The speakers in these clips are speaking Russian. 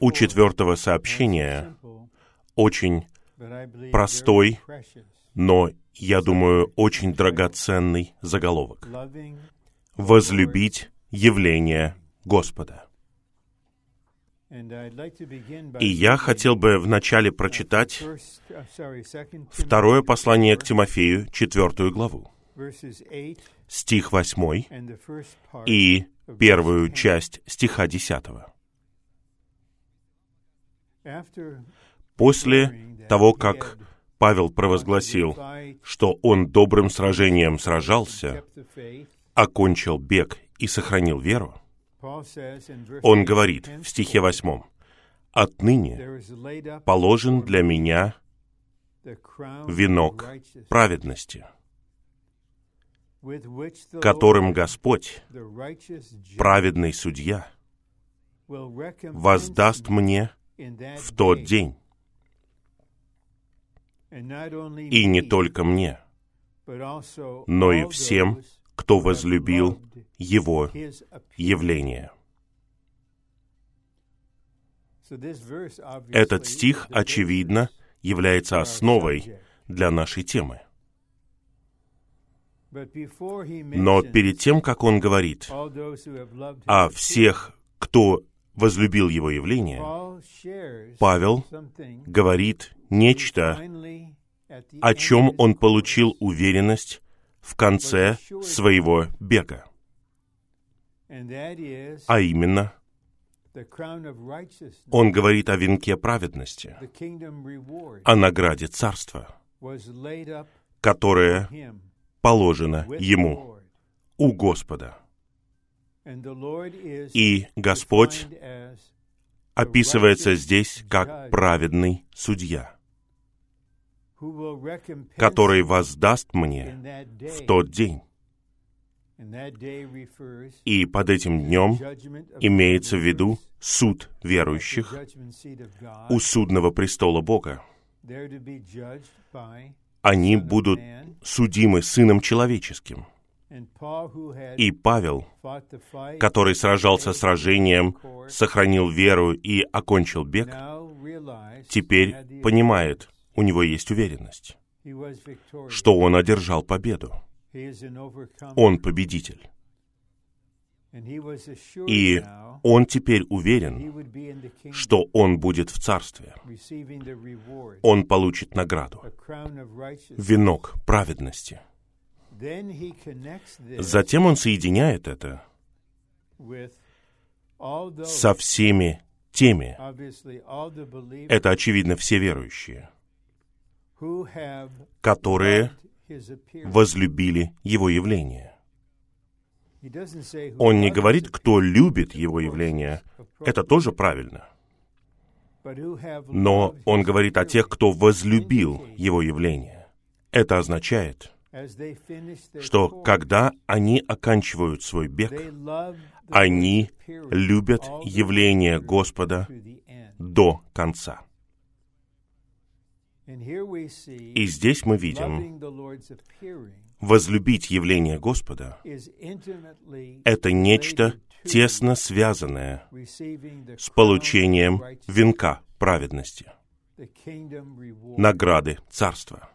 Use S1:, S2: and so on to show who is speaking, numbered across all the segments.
S1: у четвертого сообщения очень простой, но, я думаю, очень драгоценный заголовок. «Возлюбить явление Господа». И я хотел бы вначале прочитать второе послание к Тимофею, четвертую главу, стих восьмой и первую часть стиха десятого. После того, как Павел провозгласил, что он добрым сражением сражался, окончил бег и сохранил веру, он говорит в стихе восьмом, «Отныне положен для меня венок праведности, которым Господь, праведный судья, воздаст мне в тот день. И не только мне, но и всем, кто возлюбил Его явление. Этот стих, очевидно, является основой для нашей темы. Но перед тем, как он говорит о всех, кто возлюбил его явление, Павел говорит нечто, о чем он получил уверенность в конце своего бега. А именно, он говорит о венке праведности, о награде царства, которое положено ему у Господа. И Господь описывается здесь как праведный судья, который воздаст мне в тот день. И под этим днем имеется в виду суд верующих у судного престола Бога. Они будут судимы Сыном Человеческим. И Павел, который сражался сражением, сохранил веру и окончил бег, теперь понимает, у него есть уверенность, что он одержал победу. Он победитель. И он теперь уверен, что он будет в царстве. Он получит награду, венок праведности. Затем он соединяет это со всеми теми, это очевидно все верующие, которые возлюбили Его явление. Он не говорит, кто любит Его явление. Это тоже правильно. Но он говорит о тех, кто возлюбил Его явление. Это означает, что когда они оканчивают свой бег, они любят явление Господа до конца. И здесь мы видим, возлюбить явление Господа — это нечто тесно связанное с получением венка праведности, награды Царства.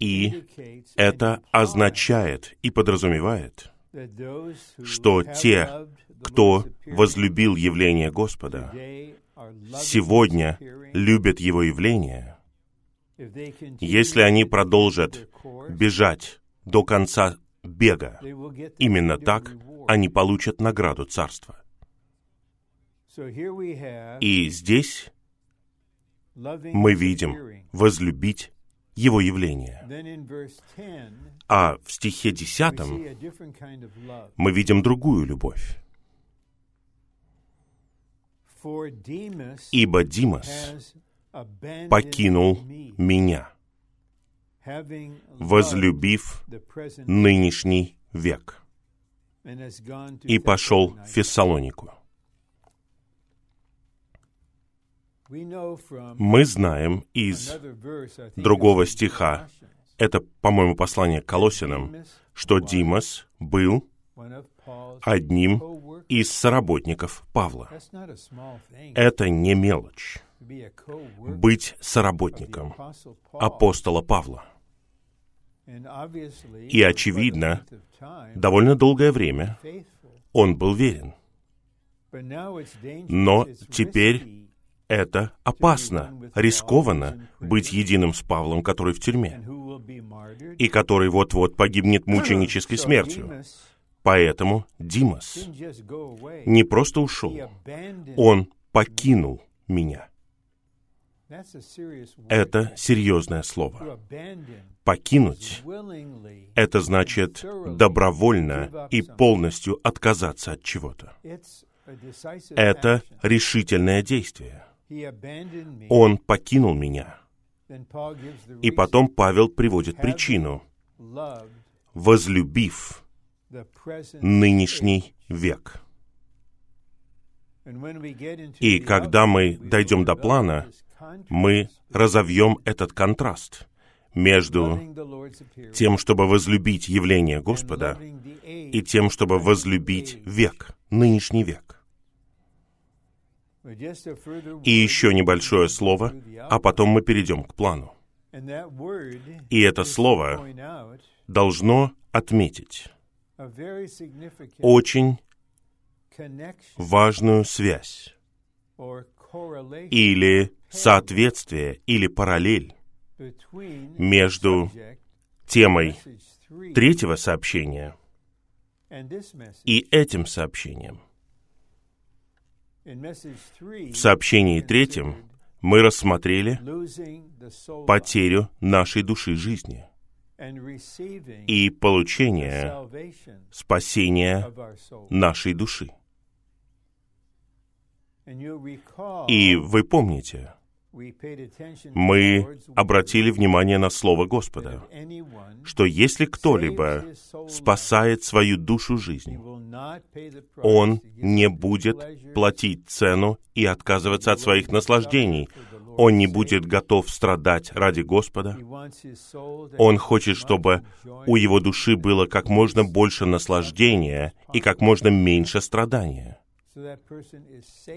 S1: И это означает и подразумевает, что те, кто возлюбил явление Господа, сегодня любят Его явление, если они продолжат бежать до конца бега, именно так они получат награду Царства. И здесь мы видим возлюбить Его явление. А в стихе 10 мы видим другую любовь. Ибо Димас покинул меня, возлюбив нынешний век, и пошел в Фессалонику. Мы знаем из другого стиха, это, по-моему, послание к Колосинам, что Димас был одним из соработников Павла. Это не мелочь. Быть соработником апостола Павла. И, очевидно, довольно долгое время он был верен. Но теперь это опасно, рискованно быть единым с Павлом, который в тюрьме, и который вот-вот погибнет мученической смертью. Поэтому Димас не просто ушел, он покинул меня. Это серьезное слово. Покинуть — это значит добровольно и полностью отказаться от чего-то. Это решительное действие. Он покинул меня. И потом Павел приводит причину. Возлюбив нынешний век. И когда мы дойдем до плана, мы разовьем этот контраст между тем, чтобы возлюбить явление Господа, и тем, чтобы возлюбить век, нынешний век. И еще небольшое слово, а потом мы перейдем к плану. И это слово должно отметить очень важную связь или соответствие или параллель между темой третьего сообщения и этим сообщением. В сообщении третьем мы рассмотрели потерю нашей души жизни и получение спасения нашей души. И вы помните, мы обратили внимание на Слово Господа, что если кто-либо спасает свою душу жизнь, он не будет платить цену и отказываться от своих наслаждений. Он не будет готов страдать ради Господа. Он хочет, чтобы у его души было как можно больше наслаждения и как можно меньше страдания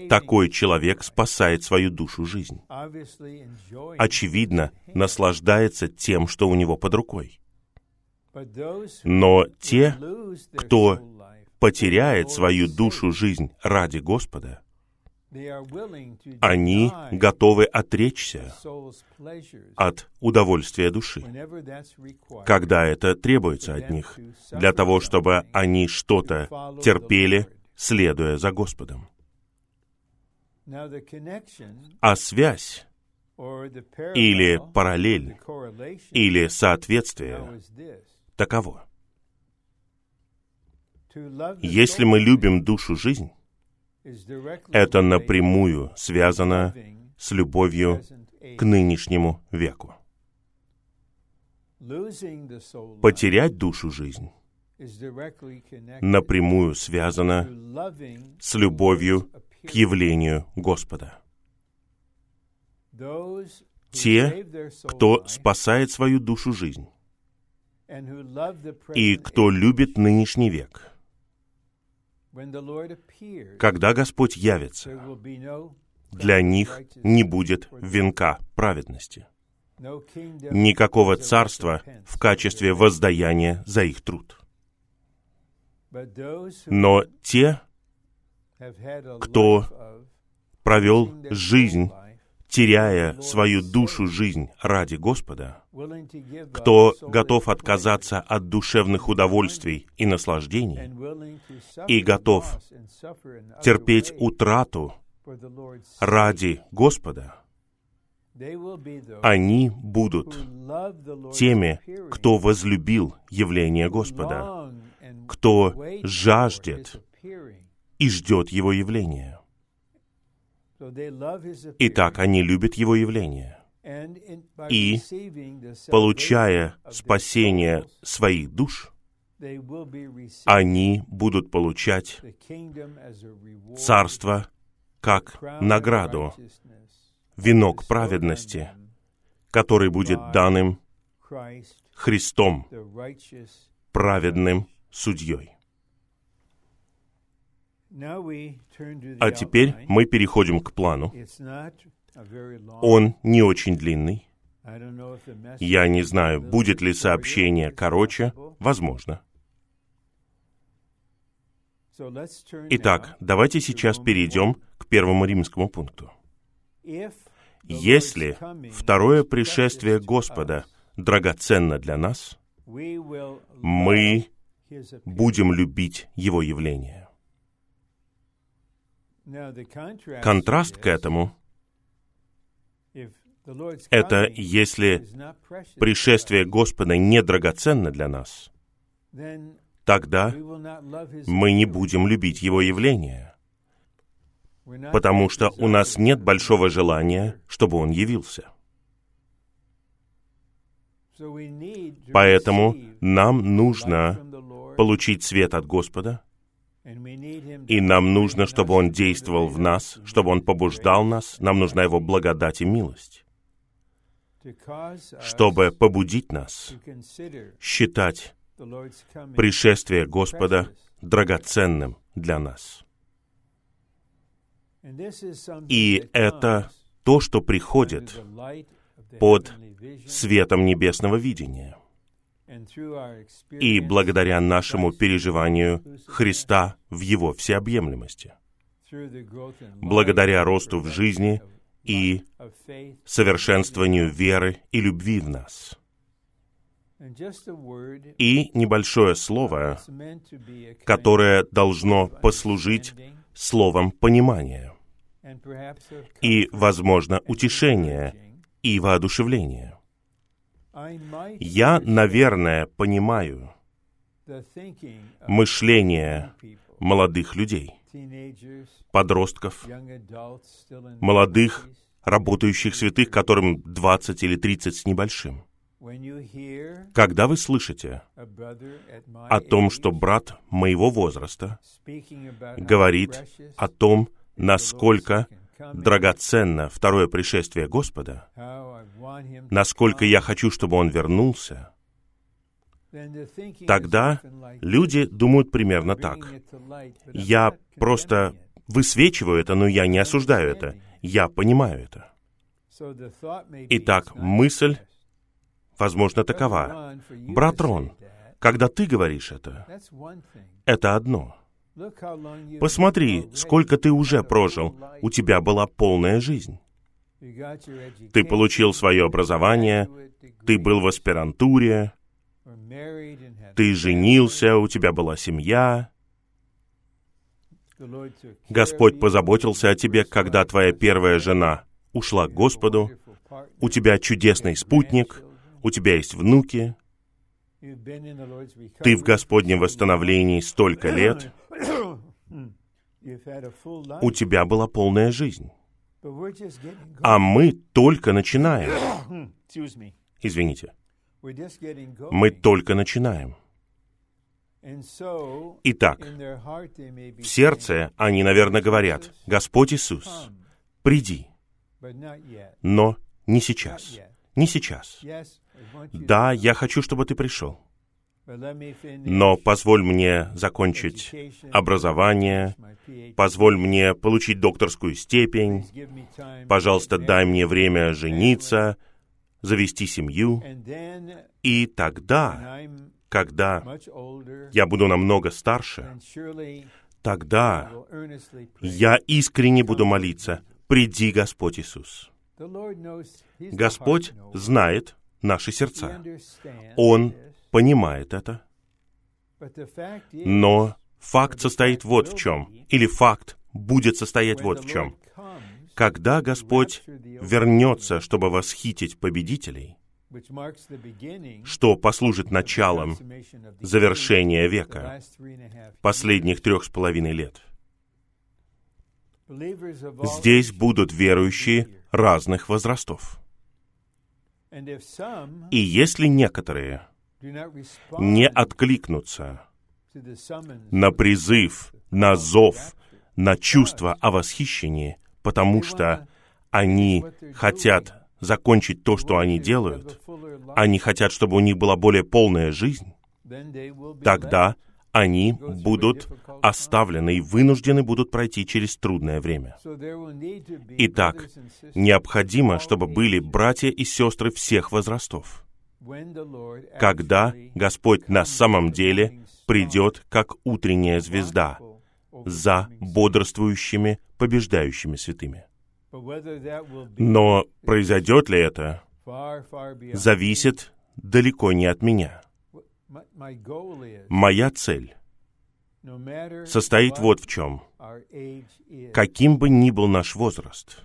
S1: такой человек спасает свою душу жизнь. Очевидно, наслаждается тем, что у него под рукой. Но те, кто потеряет свою душу жизнь ради Господа, они готовы отречься от удовольствия души, когда это требуется от них, для того, чтобы они что-то терпели следуя за Господом. А связь или параллель или соответствие таково. Если мы любим душу жизнь, это напрямую связано с любовью к нынешнему веку. Потерять душу жизнь напрямую связано с любовью к явлению Господа. Те, кто спасает свою душу жизнь, и кто любит нынешний век, когда Господь явится, для них не будет венка праведности, никакого царства в качестве воздаяния за их труд. Но те, кто провел жизнь, теряя свою душу жизнь ради Господа, кто готов отказаться от душевных удовольствий и наслаждений и готов терпеть утрату ради Господа, они будут теми, кто возлюбил явление Господа, кто жаждет и ждет Его явления. Итак, они любят Его явление. И, получая спасение своих душ, они будут получать царство как награду, венок праведности, который будет дан им Христом, праведным судьей. А теперь мы переходим к плану. Он не очень длинный. Я не знаю, будет ли сообщение короче. Возможно. Итак, давайте сейчас перейдем к первому римскому пункту. Если второе пришествие Господа драгоценно для нас, мы будем любить Его явление. Контраст к этому — это если пришествие Господа не драгоценно для нас, тогда мы не будем любить Его явление, потому что у нас нет большого желания, чтобы Он явился. Поэтому нам нужно получить свет от Господа, и нам нужно, чтобы Он действовал в нас, чтобы Он побуждал нас, нам нужна Его благодать и милость, чтобы побудить нас считать пришествие Господа драгоценным для нас. И это то, что приходит под светом небесного видения. И благодаря нашему переживанию Христа в Его всеобъемлемости, благодаря росту в жизни и совершенствованию веры и любви в нас. И небольшое слово, которое должно послужить словом понимания и, возможно, утешения и воодушевления. Я, наверное, понимаю мышление молодых людей, подростков, молодых, работающих святых, которым 20 или 30 с небольшим. Когда вы слышите о том, что брат моего возраста говорит о том, насколько драгоценно второе пришествие Господа, насколько я хочу, чтобы Он вернулся, тогда люди думают примерно так. Я просто высвечиваю это, но я не осуждаю это. Я понимаю это. Итак, мысль, возможно, такова. Брат Рон, когда ты говоришь это, это одно — Посмотри, сколько ты уже прожил. У тебя была полная жизнь. Ты получил свое образование, ты был в аспирантуре, ты женился, у тебя была семья. Господь позаботился о тебе, когда твоя первая жена ушла к Господу, у тебя чудесный спутник, у тебя есть внуки, ты в Господнем восстановлении столько лет, у тебя была полная жизнь. А мы только начинаем. Извините. Мы только начинаем. Итак, в сердце они, наверное, говорят, «Господь Иисус, приди». Но не сейчас. Не сейчас. Да, я хочу, чтобы ты пришел. Но позволь мне закончить образование, позволь мне получить докторскую степень, пожалуйста, дай мне время жениться, завести семью. И тогда, когда я буду намного старше, тогда я искренне буду молиться, приди, Господь Иисус. Господь знает наши сердца. Он понимает это. Но факт состоит вот в чем, или факт будет состоять вот в чем. Когда Господь вернется, чтобы восхитить победителей, что послужит началом завершения века, последних трех с половиной лет. Здесь будут верующие разных возрастов. И если некоторые не откликнутся на призыв, на зов, на чувство о восхищении, потому что они хотят закончить то, что они делают, они хотят, чтобы у них была более полная жизнь, тогда они будут оставлены и вынуждены будут пройти через трудное время. Итак, необходимо, чтобы были братья и сестры всех возрастов. Когда Господь на самом деле придет как утренняя звезда за бодрствующими, побеждающими святыми. Но произойдет ли это, зависит далеко не от меня. Моя цель состоит вот в чем. Каким бы ни был наш возраст,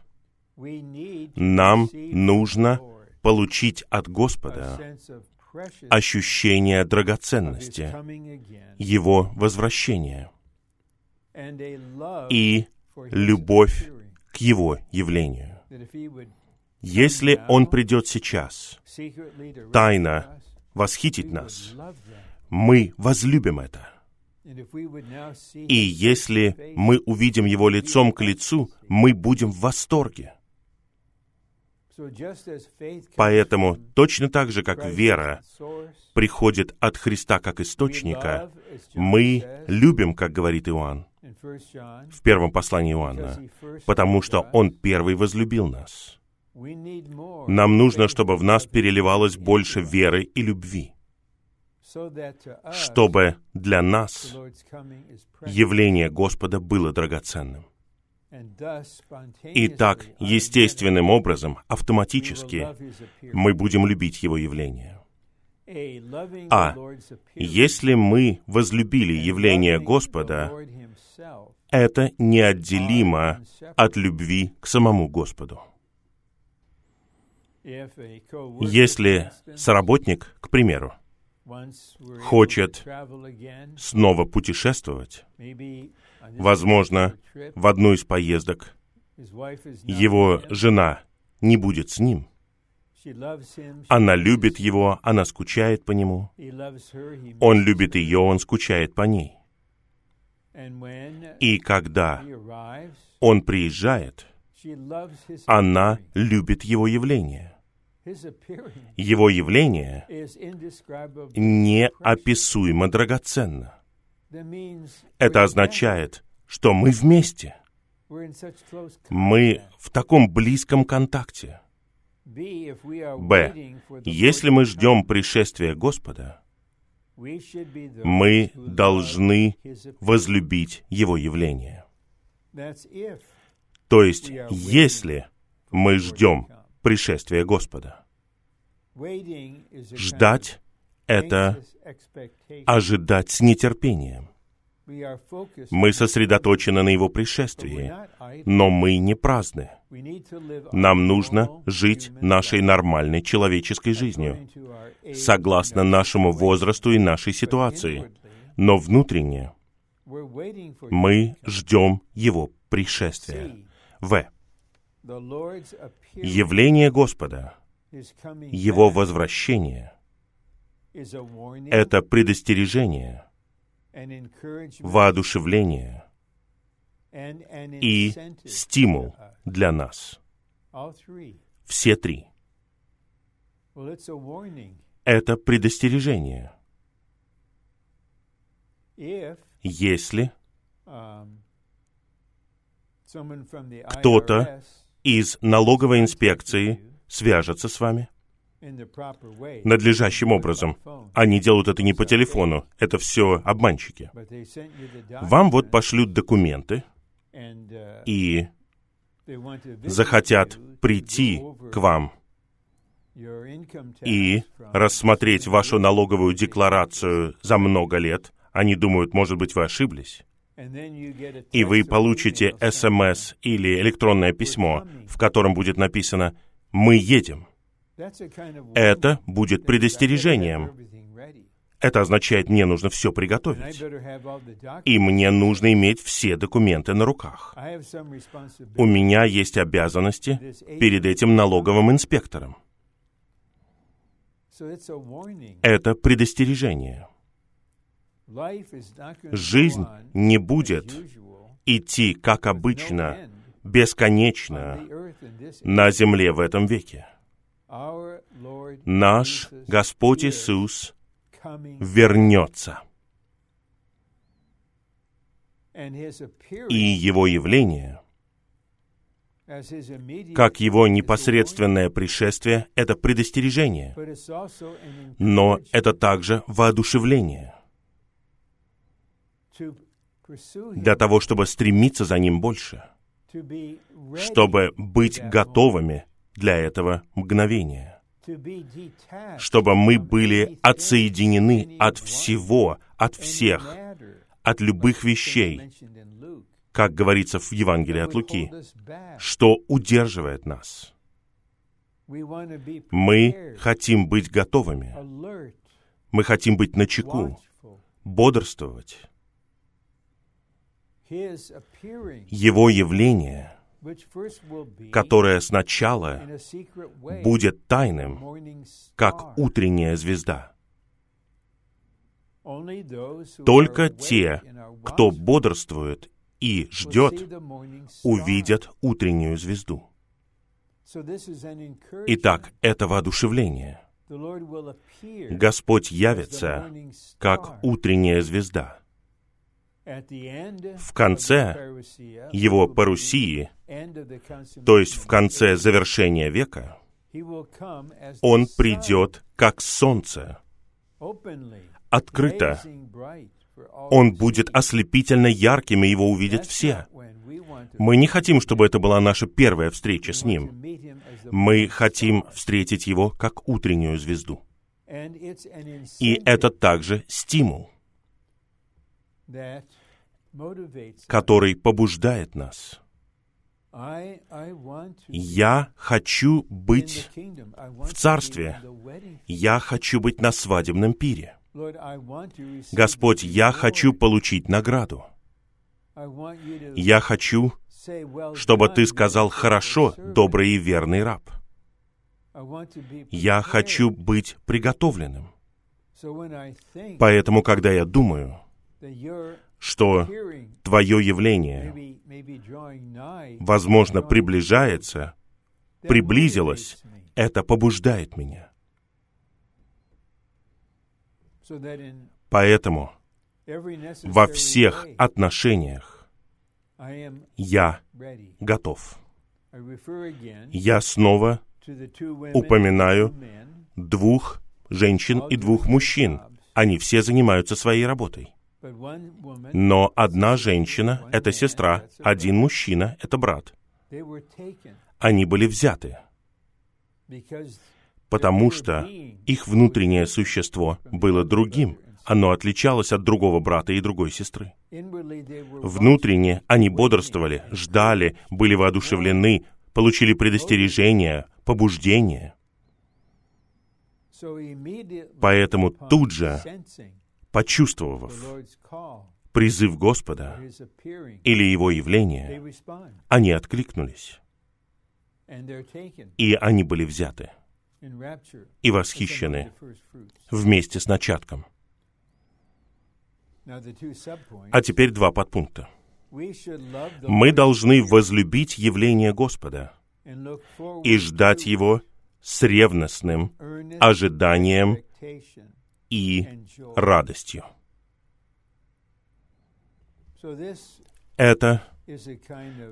S1: нам нужно получить от Господа ощущение драгоценности, Его возвращения и любовь к Его явлению. Если Он придет сейчас, тайно восхитить нас, мы возлюбим это. И если мы увидим Его лицом к лицу, мы будем в восторге. Поэтому точно так же, как вера приходит от Христа как источника, мы любим, как говорит Иоанн в первом послании Иоанна, потому что Он первый возлюбил нас. Нам нужно, чтобы в нас переливалось больше веры и любви, чтобы для нас явление Господа было драгоценным. И так, естественным образом, автоматически, мы будем любить Его явление. А если мы возлюбили явление Господа, это неотделимо от любви к самому Господу. Если соработник, к примеру, хочет снова путешествовать, возможно, в одну из поездок его жена не будет с ним. Она любит его, она скучает по нему. Он любит ее, он скучает по ней. И когда он приезжает, она любит его явление. Его явление неописуемо драгоценно. Это означает, что мы вместе. Мы в таком близком контакте. Б. Если мы ждем пришествия Господа, мы должны возлюбить Его явление. То есть, если мы ждем пришествия Господа. Ждать — это ожидать с нетерпением. Мы сосредоточены на Его пришествии, но мы не праздны. Нам нужно жить нашей нормальной человеческой жизнью, согласно нашему возрасту и нашей ситуации. Но внутренне мы ждем Его пришествия. В. Явление Господа, Его возвращение — это предостережение, воодушевление и стимул для нас. Все три. Это предостережение. Если кто-то из налоговой инспекции свяжется с вами надлежащим образом. Они делают это не по телефону, это все обманщики. Вам вот пошлют документы и захотят прийти к вам и рассмотреть вашу налоговую декларацию за много лет. Они думают, может быть, вы ошиблись и вы получите СМС или электронное письмо, в котором будет написано «Мы едем». Это будет предостережением. Это означает, мне нужно все приготовить. И мне нужно иметь все документы на руках. У меня есть обязанности перед этим налоговым инспектором. Это предостережение. Жизнь не будет идти, как обычно, бесконечно на земле в этом веке. Наш Господь Иисус вернется. И его явление, как его непосредственное пришествие, это предостережение, но это также воодушевление. для того, чтобы стремиться за ним больше, чтобы быть готовыми для этого мгновения, чтобы мы были отсоединены от всего, от всех, от любых вещей, как говорится в Евангелии от Луки, что удерживает нас. Мы хотим быть готовыми. Мы хотим быть начеку, бодрствовать. Его явление, которое сначала будет тайным, как утренняя звезда. Только те, кто бодрствует и ждет, увидят утреннюю звезду. Итак, это воодушевление. Господь явится как утренняя звезда. В конце его парусии, то есть в конце завершения века, он придет как солнце, открыто. Он будет ослепительно ярким, и его увидят все. Мы не хотим, чтобы это была наша первая встреча с Ним. Мы хотим встретить Его как утреннюю звезду. И это также стимул, который побуждает нас. Я хочу быть в Царстве. Я хочу быть на свадебном пире. Господь, я хочу получить награду. Я хочу, чтобы Ты сказал «хорошо, добрый и верный раб». Я хочу быть приготовленным. Поэтому, когда я думаю, что Твое явление, возможно, приближается, приблизилось, это побуждает меня. Поэтому во всех отношениях я готов. Я снова упоминаю двух женщин и двух мужчин. Они все занимаются своей работой. Но одна женщина — это сестра, один мужчина — это брат. Они были взяты, потому что их внутреннее существо было другим. Оно отличалось от другого брата и другой сестры. Внутренне они бодрствовали, ждали, были воодушевлены, получили предостережение, побуждение. Поэтому тут же почувствовав призыв Господа или Его явление, они откликнулись, и они были взяты и восхищены вместе с начатком. А теперь два подпункта. Мы должны возлюбить явление Господа и ждать Его с ревностным ожиданием и радостью. Это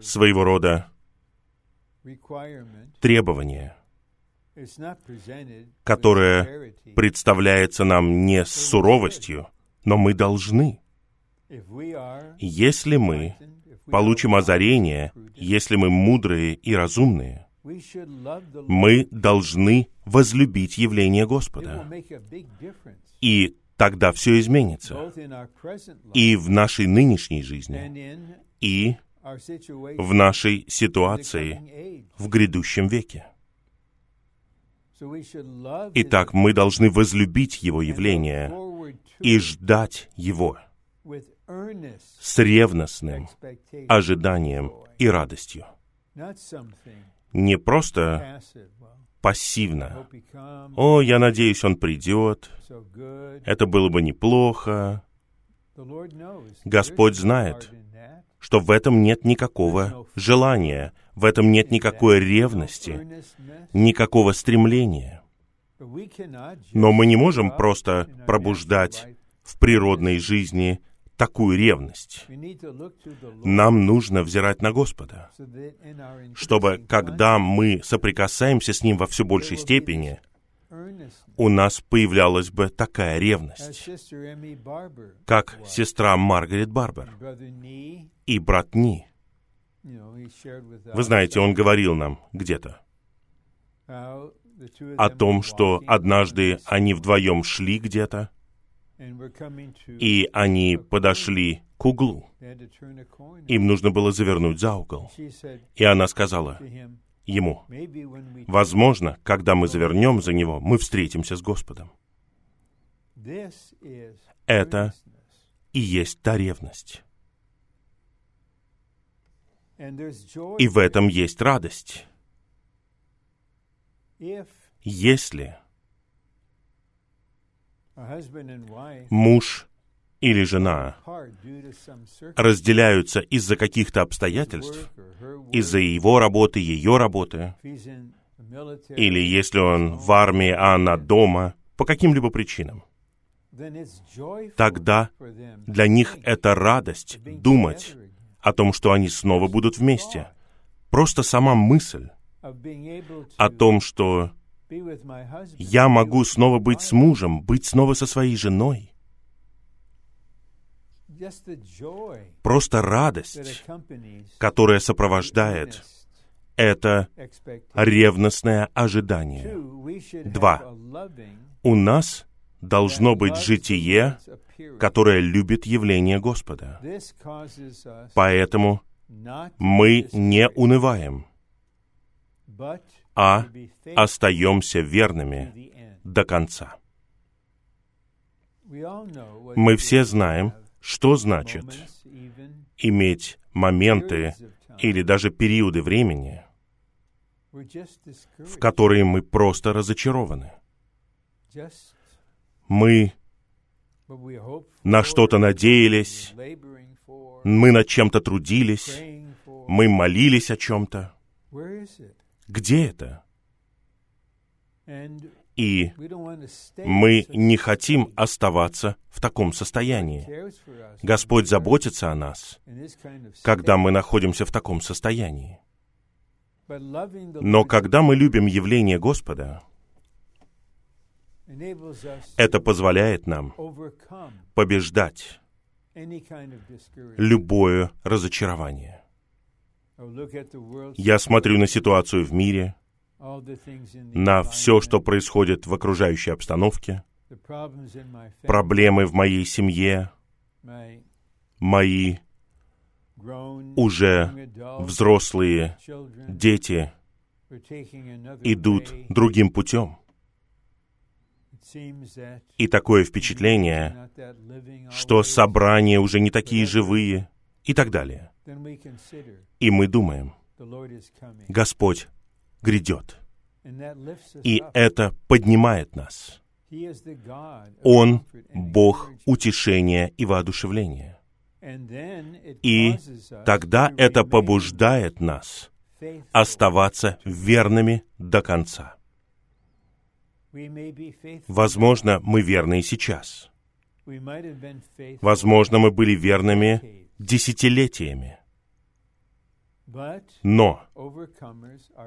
S1: своего рода требование, которое представляется нам не с суровостью, но мы должны. Если мы получим озарение, если мы мудрые и разумные, мы должны возлюбить явление Господа. И тогда все изменится. И в нашей нынешней жизни, и в нашей ситуации в грядущем веке. Итак, мы должны возлюбить Его явление и ждать Его с ревностным ожиданием и радостью. Не просто пассивно. «О, я надеюсь, он придет. Это было бы неплохо». Господь знает, что в этом нет никакого желания, в этом нет никакой ревности, никакого стремления. Но мы не можем просто пробуждать в природной жизни такую ревность. Нам нужно взирать на Господа, чтобы, когда мы соприкасаемся с Ним во все большей степени, у нас появлялась бы такая ревность, как сестра Маргарет Барбер и брат Ни. Вы знаете, он говорил нам где-то о том, что однажды они вдвоем шли где-то, и они подошли к углу. Им нужно было завернуть за угол. И она сказала ему, «Возможно, когда мы завернем за него, мы встретимся с Господом». Это и есть та ревность. И в этом есть радость. Если муж или жена разделяются из-за каких-то обстоятельств, из-за его работы, ее работы, или если он в армии, а она дома, по каким-либо причинам, тогда для них это радость думать о том, что они снова будут вместе. Просто сама мысль о том, что я могу снова быть с мужем, быть снова со своей женой. Просто радость, которая сопровождает это ревностное ожидание. Два. У нас должно быть житие, которое любит явление Господа. Поэтому мы не унываем, а остаемся верными до конца. Мы все знаем, что значит иметь моменты или даже периоды времени, в которые мы просто разочарованы. Мы на что-то надеялись, мы над чем-то трудились, мы молились о чем-то. Где это? И мы не хотим оставаться в таком состоянии. Господь заботится о нас, когда мы находимся в таком состоянии. Но когда мы любим явление Господа, это позволяет нам побеждать любое разочарование. Я смотрю на ситуацию в мире, на все, что происходит в окружающей обстановке, проблемы в моей семье, мои уже взрослые дети идут другим путем. И такое впечатление, что собрания уже не такие живые и так далее. И мы думаем, Господь грядет. И это поднимает нас. Он — Бог утешения и воодушевления. И тогда это побуждает нас оставаться верными до конца. Возможно, мы верны и сейчас. Возможно, мы были верными десятилетиями. Но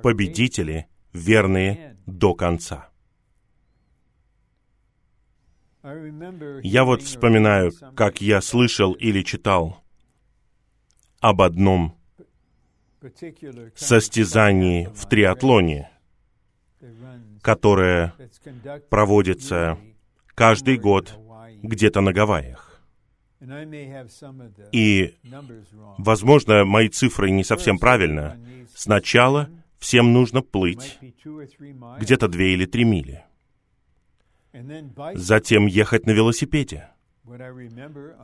S1: победители верные до конца. Я вот вспоминаю, как я слышал или читал об одном состязании в триатлоне, которое проводится каждый год где-то на Гавайях. И, возможно, мои цифры не совсем правильно. Сначала всем нужно плыть где-то две или три мили. Затем ехать на велосипеде.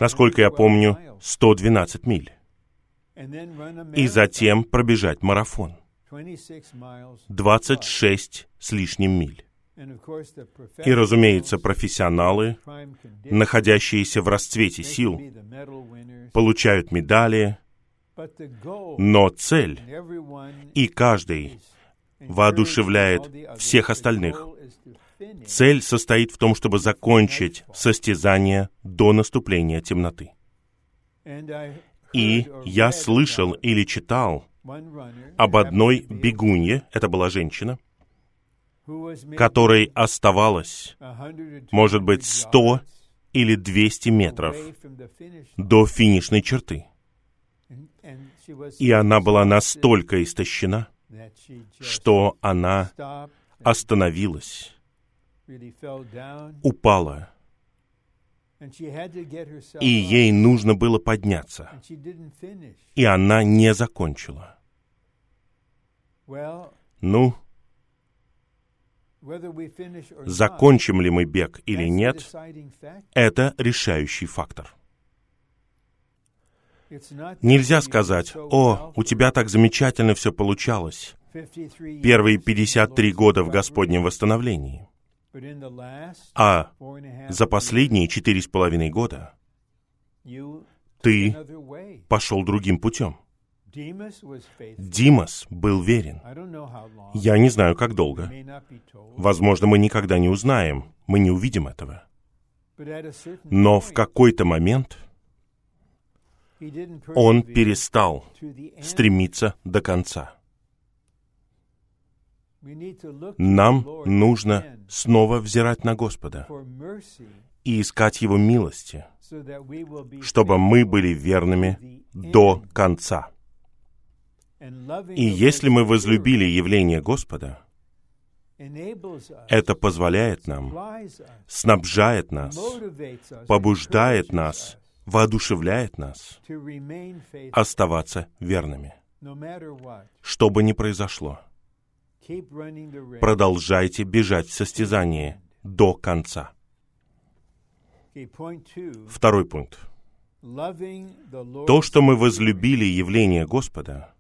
S1: Насколько я помню, 112 миль. И затем пробежать марафон. 26 с лишним миль. И, разумеется, профессионалы, находящиеся в расцвете сил, получают медали, но цель, и каждый воодушевляет всех остальных. Цель состоит в том, чтобы закончить состязание до наступления темноты. И я слышал или читал об одной бегунье, это была женщина, которой оставалось, может быть, 100 или 200 метров до финишной черты. И она была настолько истощена, что она остановилась, упала, и ей нужно было подняться. И она не закончила. Ну, закончим ли мы бег или нет, это решающий фактор. Нельзя сказать, «О, у тебя так замечательно все получалось» первые 53 года в Господнем восстановлении. А за последние четыре с половиной года ты пошел другим путем. Димас был верен. Я не знаю, как долго. Возможно, мы никогда не узнаем, мы не увидим этого. Но в какой-то момент он перестал стремиться до конца. Нам нужно снова взирать на Господа и искать Его милости, чтобы мы были верными до конца. И если мы возлюбили явление Господа, это позволяет нам, снабжает нас, побуждает нас, воодушевляет нас оставаться верными, что бы ни произошло. Продолжайте бежать в состязании до конца. Второй пункт. То, что мы возлюбили явление Господа,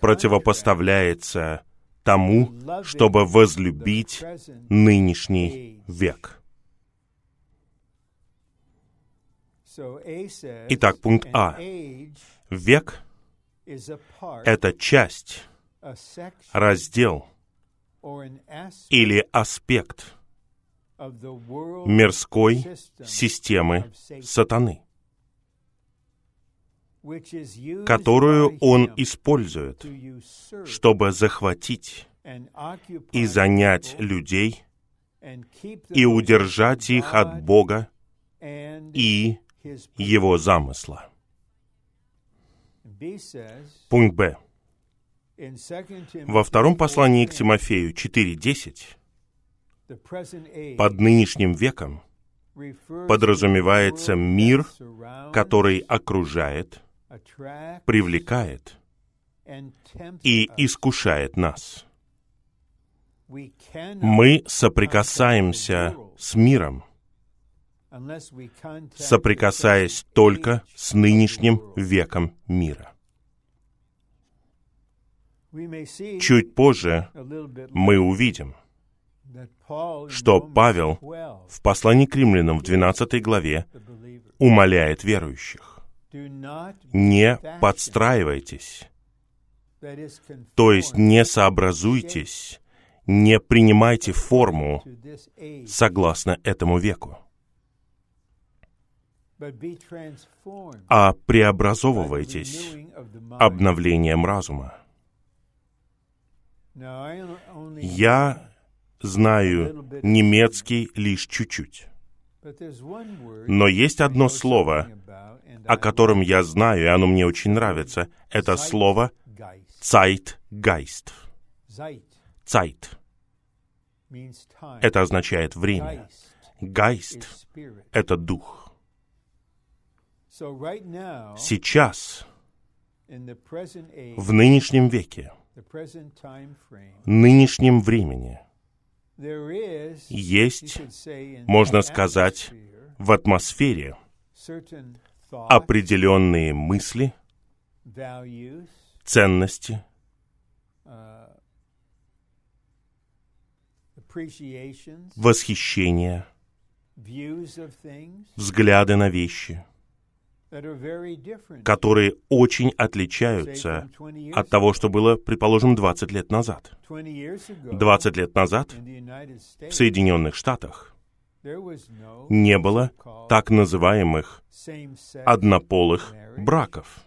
S1: противопоставляется тому, чтобы возлюбить нынешний век. Итак, пункт А. Век — это часть раздел или аспект мирской системы сатаны, которую он использует, чтобы захватить и занять людей и удержать их от Бога и Его замысла. Пункт Б. Во втором послании к Тимофею 4.10 под нынешним веком подразумевается мир, который окружает, привлекает и искушает нас. Мы соприкасаемся с миром, соприкасаясь только с нынешним веком мира. Чуть позже мы увидим, что Павел в послании к римлянам в 12 главе умоляет верующих. Не подстраивайтесь, то есть не сообразуйтесь, не принимайте форму согласно этому веку, а преобразовывайтесь обновлением разума. Я знаю немецкий лишь чуть-чуть. Но есть одно слово, о котором я знаю, и оно мне очень нравится. Это слово «Zeitgeist». «Zeit». Это означает время. «Geist» — это дух. Сейчас, в нынешнем веке, нынешнем времени есть, можно сказать, в атмосфере определенные мысли, ценности, восхищения, взгляды на вещи — которые очень отличаются от того, что было, предположим, 20 лет назад. 20 лет назад в Соединенных Штатах не было так называемых однополых браков.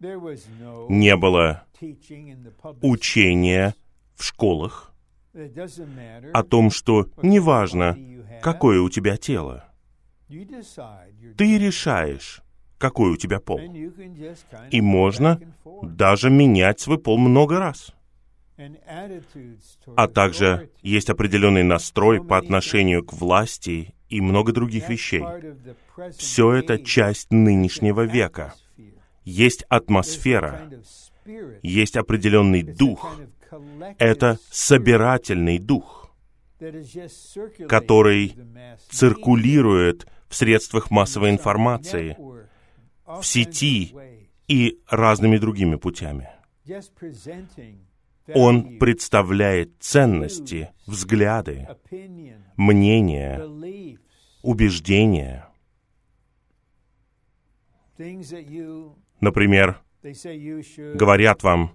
S1: Не было учения в школах о том, что неважно, какое у тебя тело. Ты решаешь, какой у тебя пол. И можно даже менять свой пол много раз. А также есть определенный настрой по отношению к власти и много других вещей. Все это часть нынешнего века. Есть атмосфера, есть определенный дух. Это собирательный дух, который циркулирует в средствах массовой информации, в сети и разными другими путями. Он представляет ценности, взгляды, мнения, убеждения. Например, говорят вам,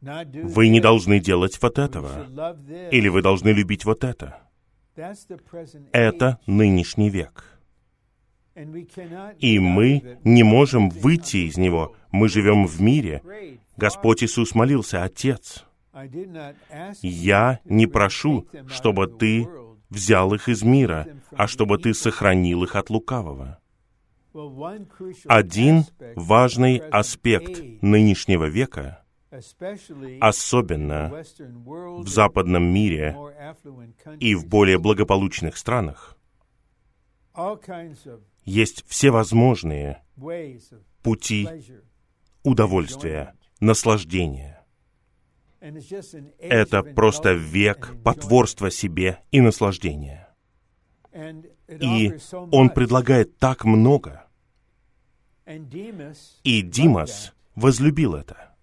S1: вы не должны делать вот этого, или вы должны любить вот это. Это нынешний век. И мы не можем выйти из него. Мы живем в мире. Господь Иисус молился, Отец, я не прошу, чтобы ты взял их из мира, а чтобы ты сохранил их от лукавого. Один важный аспект нынешнего века, особенно в западном мире и в более благополучных странах, есть всевозможные пути удовольствия, наслаждения. Это просто век потворства себе и наслаждения. И он предлагает так много. И Димас возлюбил это.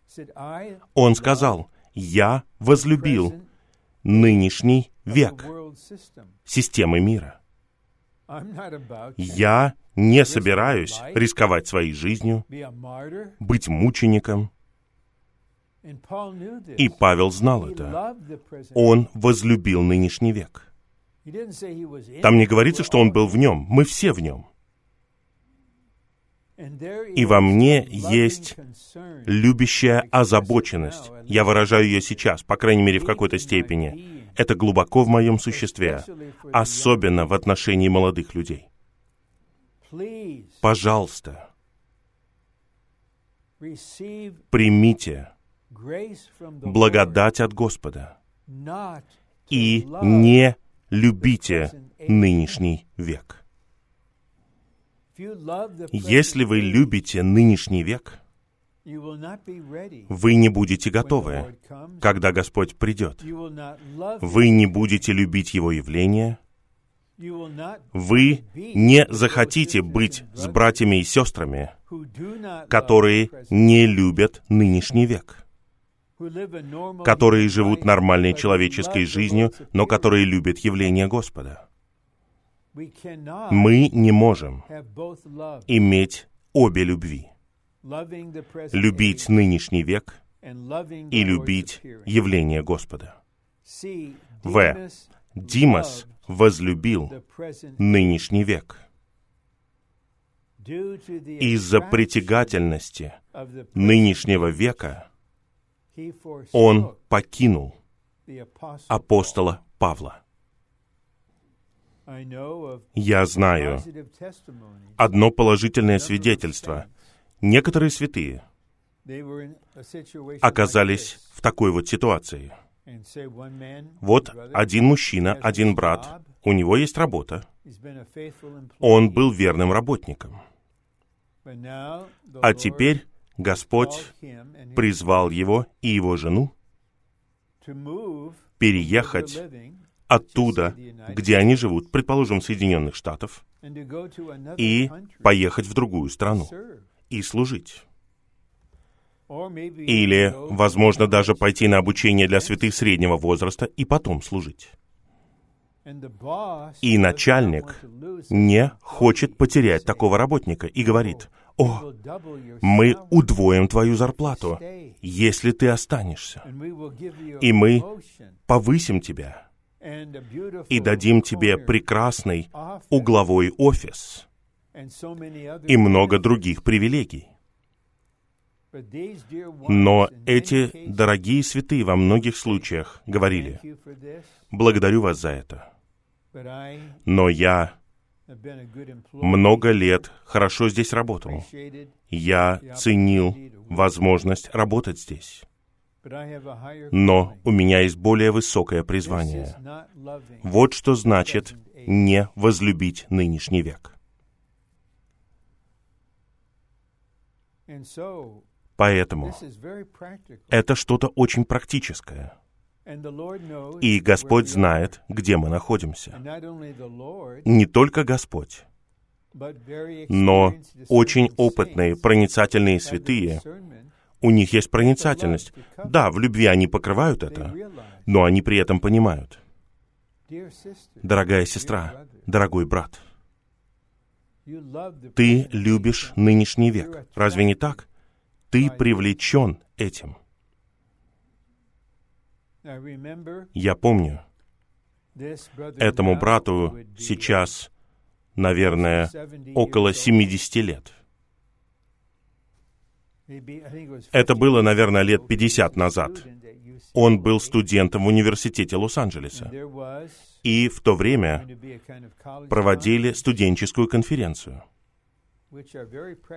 S1: Он сказал, «Я возлюбил нынешний век системы мира». Я не собираюсь рисковать своей жизнью, быть мучеником. И Павел знал это. Он возлюбил нынешний век. Там не говорится, что он был в нем. Мы все в нем. И во мне есть любящая озабоченность. Я выражаю ее сейчас, по крайней мере, в какой-то степени. Это глубоко в моем существе, особенно в отношении молодых людей. Пожалуйста, примите благодать от Господа и не любите нынешний век. Если вы любите нынешний век, вы не будете готовы, когда Господь придет. Вы не будете любить Его явление. Вы не захотите быть с братьями и сестрами, которые не любят нынешний век, которые живут нормальной человеческой жизнью, но которые любят явление Господа. Мы не можем иметь обе любви. Любить нынешний век и любить явление Господа. В. Димас возлюбил нынешний век. Из-за притягательности нынешнего века он покинул апостола Павла. Я знаю одно положительное свидетельство. Некоторые святые оказались в такой вот ситуации. Вот один мужчина, один брат, у него есть работа. Он был верным работником. А теперь Господь призвал его и его жену переехать оттуда, где они живут, предположим, Соединенных Штатов, и поехать в другую страну и служить. Или, возможно, даже пойти на обучение для святых среднего возраста и потом служить. И начальник не хочет потерять такого работника и говорит, «О, мы удвоим твою зарплату, если ты останешься, и мы повысим тебя, и дадим тебе прекрасный угловой офис и много других привилегий. Но эти дорогие святые во многих случаях говорили, «Благодарю вас за это, но я много лет хорошо здесь работал. Я ценил возможность работать здесь. Но у меня есть более высокое призвание. Вот что значит не возлюбить нынешний век. Поэтому это что-то очень практическое. И Господь знает, где мы находимся. Не только Господь, но очень опытные, проницательные святые, у них есть проницательность. Да, в любви они покрывают это, но они при этом понимают. Дорогая сестра, дорогой брат, ты любишь нынешний век. Разве не так? Ты привлечен этим. Я помню, этому брату сейчас, наверное, около 70 лет. Это было, наверное, лет 50 назад. Он был студентом в университете Лос-Анджелеса. И в то время проводили студенческую конференцию.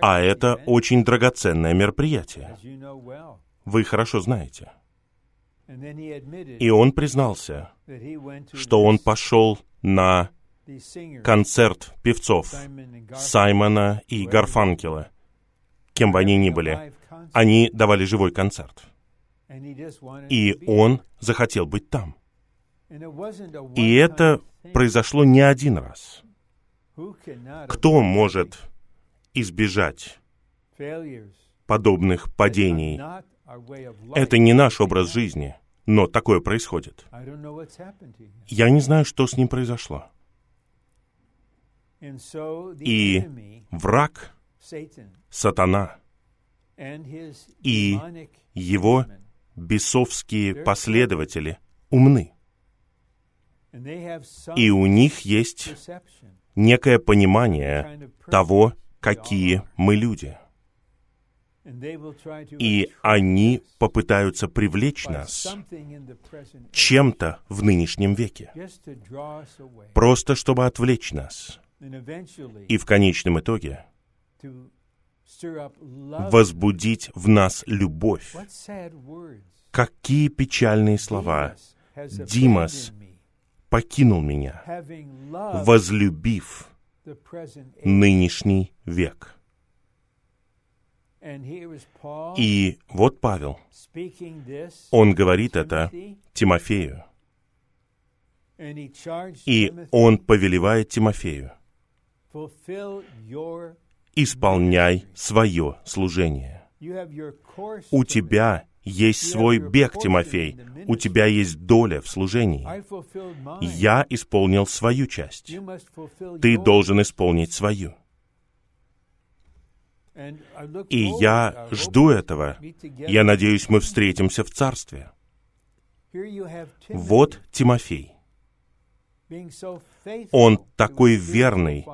S1: А это очень драгоценное мероприятие. Вы хорошо знаете. И он признался, что он пошел на концерт певцов Саймона и Гарфанкела, кем бы они ни были. Они давали живой концерт. И он захотел быть там. И это произошло не один раз. Кто может избежать подобных падений это не наш образ жизни, но такое происходит. Я не знаю, что с ним произошло. И враг, сатана и его бесовские последователи умны. И у них есть некое понимание того, какие мы люди — и они попытаются привлечь нас чем-то в нынешнем веке, просто чтобы отвлечь нас. И в конечном итоге возбудить в нас любовь. Какие печальные слова. Димас покинул меня, возлюбив нынешний век. И вот Павел, он говорит это Тимофею. И он повелевает Тимофею, исполняй свое служение. У тебя есть свой бег, Тимофей. У тебя есть доля в служении. Я исполнил свою часть. Ты должен исполнить свою. И я жду этого. Я надеюсь, мы встретимся в Царстве. Вот Тимофей. Он такой верный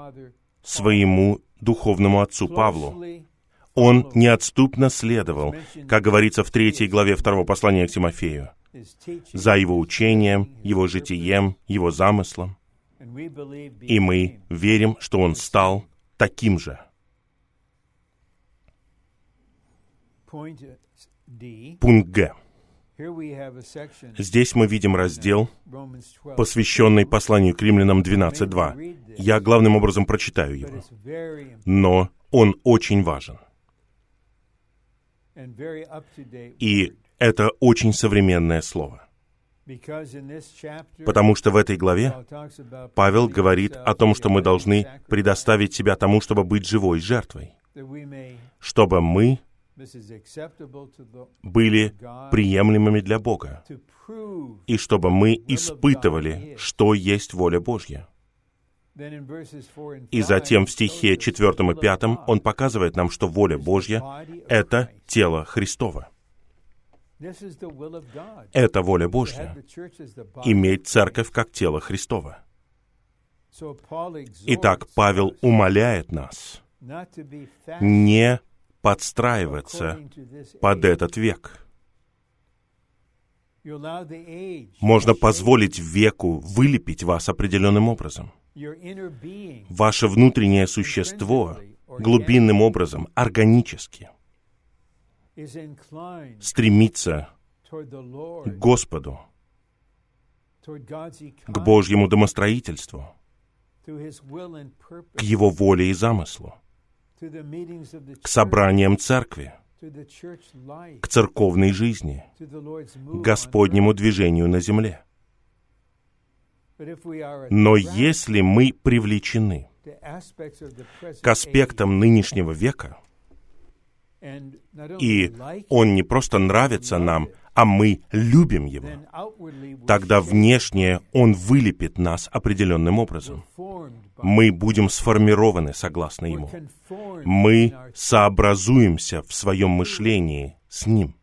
S1: своему духовному отцу Павлу. Он неотступно следовал, как говорится в третьей главе второго послания к Тимофею, за его учением, его житием, его замыслом. И мы верим, что он стал таким же. Пункт Г. Здесь мы видим раздел, посвященный посланию к римлянам 12.2. Я главным образом прочитаю его. Но он очень важен. И это очень современное слово. Потому что в этой главе Павел говорит о том, что мы должны предоставить себя тому, чтобы быть живой жертвой, чтобы мы были приемлемыми для Бога, и чтобы мы испытывали, что есть воля Божья. И затем в стихе 4 и 5 он показывает нам, что воля Божья — это тело Христово. Это воля Божья — иметь церковь как тело Христова. Итак, Павел умоляет нас не подстраиваться под этот век. Можно позволить веку вылепить вас определенным образом. Ваше внутреннее существо глубинным образом, органически стремится к Господу, к Божьему домостроительству, к Его воле и замыслу, к собраниям церкви, к церковной жизни, к Господнему движению на земле. Но если мы привлечены к аспектам нынешнего века, и он не просто нравится нам, а мы любим его, тогда внешне он вылепит нас определенным образом. Мы будем сформированы согласно ему. Мы сообразуемся в своем мышлении с ним.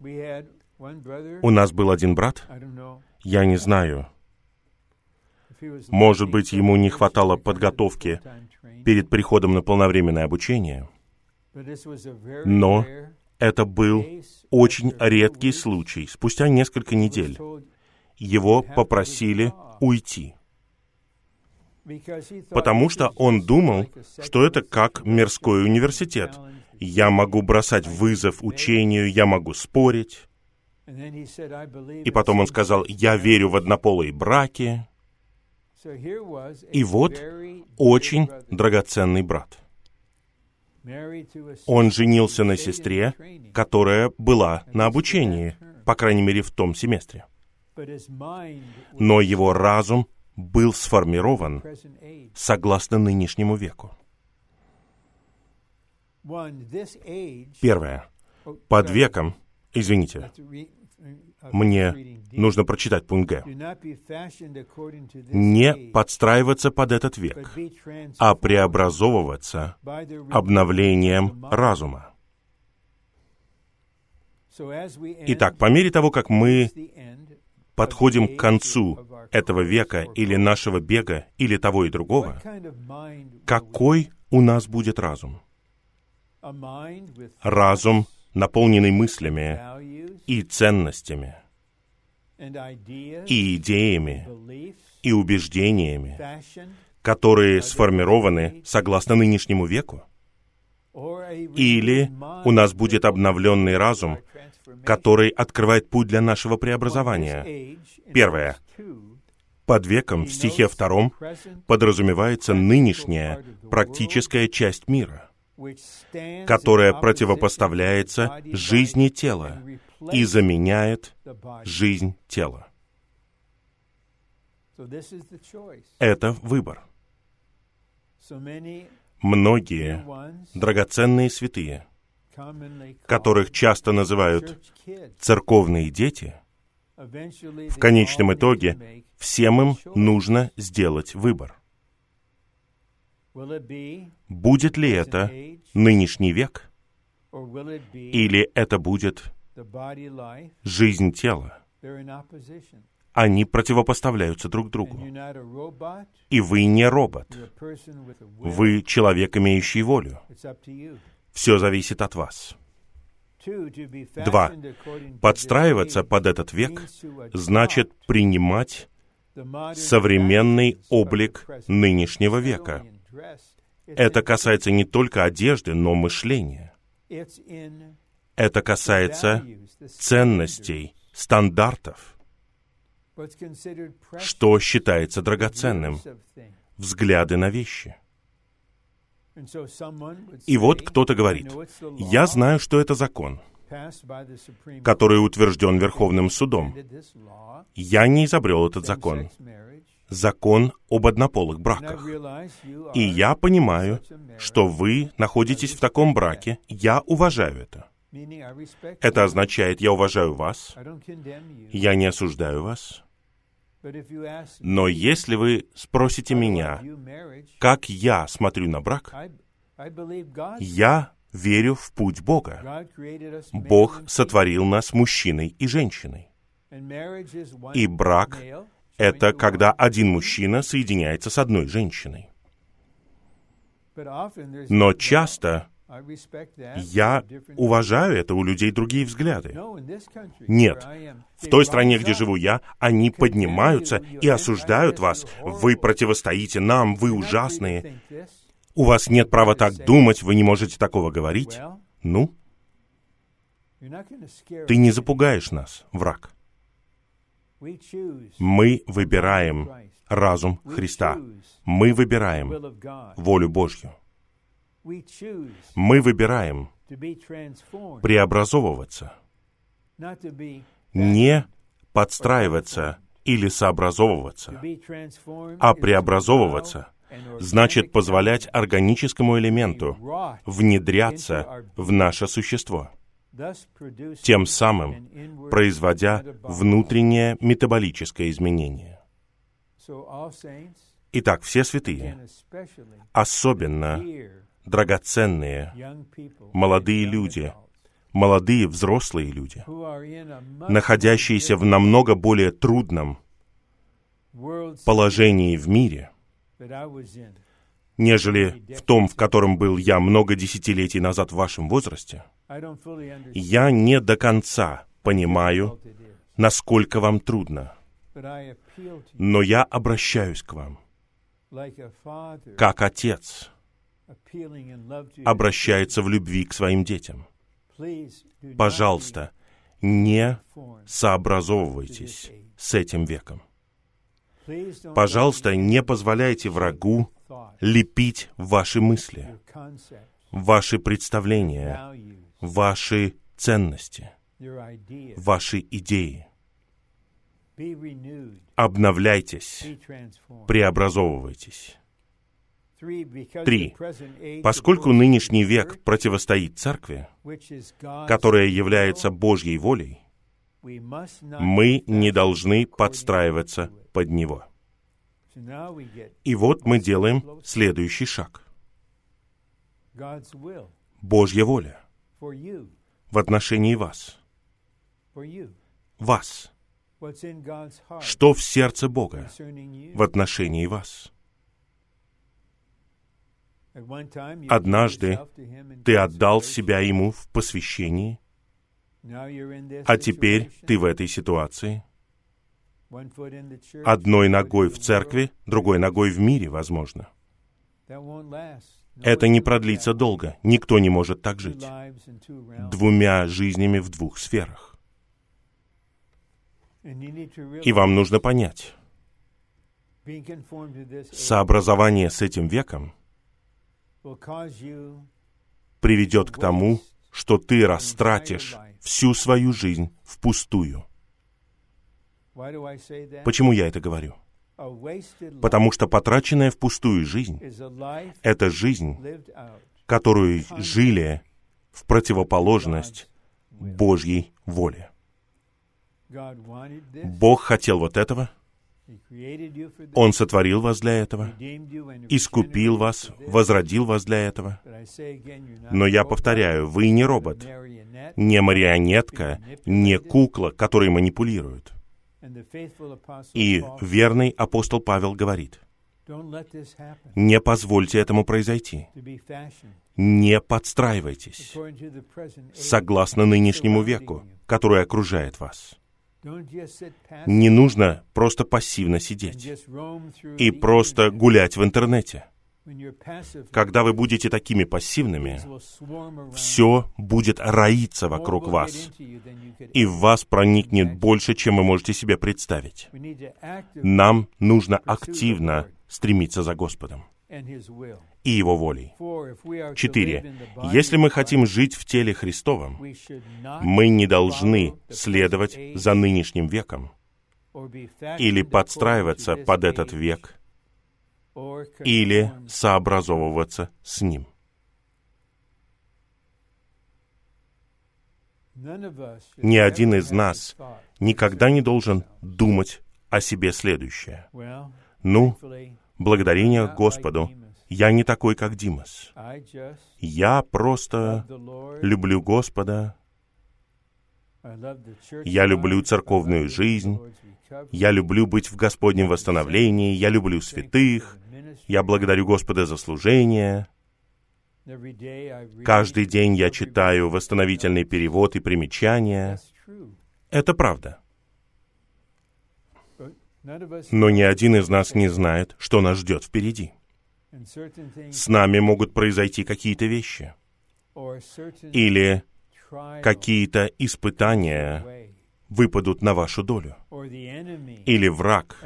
S1: У нас был один брат, я не знаю, может быть, ему не хватало подготовки перед приходом на полновременное обучение, но это был очень редкий случай. Спустя несколько недель его попросили уйти, потому что он думал, что это как мирской университет. Я могу бросать вызов учению, я могу спорить. И потом он сказал, я верю в однополые браки. И вот очень драгоценный брат. Он женился на сестре, которая была на обучении, по крайней мере, в том семестре. Но его разум был сформирован согласно нынешнему веку. Первое. Под веком, извините, мне нужно прочитать пункт Г. Не подстраиваться под этот век, а преобразовываться обновлением разума. Итак, по мере того, как мы подходим к концу этого века или нашего бега, или того и другого, какой у нас будет разум? Разум, наполненный мыслями и ценностями, и идеями, и убеждениями, которые сформированы согласно нынешнему веку? Или у нас будет обновленный разум, который открывает путь для нашего преобразования? Первое. Под веком в стихе втором подразумевается нынешняя практическая часть мира, которая противопоставляется жизни тела и заменяет жизнь тела. Это выбор. Многие драгоценные святые, которых часто называют церковные дети, в конечном итоге всем им нужно сделать выбор. Будет ли это нынешний век, или это будет жизнь тела. Они противопоставляются друг другу. И вы не робот. Вы человек, имеющий волю. Все зависит от вас. Два. Подстраиваться под этот век значит принимать современный облик нынешнего века. Это касается не только одежды, но мышления. Это касается ценностей, стандартов, что считается драгоценным, взгляды на вещи. И вот кто-то говорит, я знаю, что это закон, который утвержден Верховным судом. Я не изобрел этот закон. Закон об однополых браках. И я понимаю, что вы находитесь в таком браке. Я уважаю это. Это означает, я уважаю вас, я не осуждаю вас. Но если вы спросите меня, как я смотрю на брак, я верю в путь Бога. Бог сотворил нас мужчиной и женщиной. И брак — это когда один мужчина соединяется с одной женщиной. Но часто я уважаю это, у людей другие взгляды. Нет. В той стране, где живу я, они поднимаются и осуждают вас. Вы противостоите нам, вы ужасные. У вас нет права так думать, вы не можете такого говорить. Ну? Ты не запугаешь нас, враг. Мы выбираем разум Христа. Мы выбираем волю Божью. Мы выбираем преобразовываться, не подстраиваться или сообразовываться, а преобразовываться значит позволять органическому элементу внедряться в наше существо, тем самым производя внутреннее метаболическое изменение. Итак, все святые, особенно драгоценные молодые люди, молодые взрослые люди, находящиеся в намного более трудном положении в мире, нежели в том, в котором был я много десятилетий назад в вашем возрасте, я не до конца понимаю, насколько вам трудно. Но я обращаюсь к вам, как отец, обращается в любви к своим детям. Пожалуйста, не сообразовывайтесь с этим веком. Пожалуйста, не позволяйте врагу лепить ваши мысли, ваши представления, ваши ценности, ваши идеи. Обновляйтесь, преобразовывайтесь. Три. Поскольку нынешний век противостоит церкви, которая является Божьей волей, мы не должны подстраиваться под него. И вот мы делаем следующий шаг. Божья воля в отношении вас. Вас. Что в сердце Бога в отношении вас? Однажды ты отдал себя Ему в посвящении, а теперь ты в этой ситуации. Одной ногой в церкви, другой ногой в мире, возможно. Это не продлится долго. Никто не может так жить. Двумя жизнями в двух сферах. И вам нужно понять, сообразование с этим веком приведет к тому, что ты растратишь всю свою жизнь впустую. Почему я это говорю? Потому что потраченная впустую жизнь — это жизнь, которую жили в противоположность Божьей воле. Бог хотел вот этого, он сотворил вас для этого, искупил вас, возродил вас для этого. Но я повторяю, вы не робот, не марионетка, не кукла, которой манипулируют. И верный апостол Павел говорит, не позвольте этому произойти. Не подстраивайтесь согласно нынешнему веку, который окружает вас. Не нужно просто пассивно сидеть и просто гулять в интернете. Когда вы будете такими пассивными, все будет роиться вокруг вас, и в вас проникнет больше, чем вы можете себе представить. Нам нужно активно стремиться за Господом и Его волей. Четыре. Если мы хотим жить в теле Христовом, мы не должны следовать за нынешним веком или подстраиваться под этот век, или сообразовываться с ним. Ни один из нас никогда не должен думать о себе следующее. Ну, благодарение Господу, Я не такой, как Димас. Я просто люблю Господа. Я люблю церковную жизнь. Я люблю быть в Господнем восстановлении. Я люблю святых. Я благодарю Господа за служение. Каждый день я читаю восстановительный перевод и примечания. Это правда. Но ни один из нас не знает, что нас ждет впереди. С нами могут произойти какие-то вещи. Или какие-то испытания выпадут на вашу долю. Или враг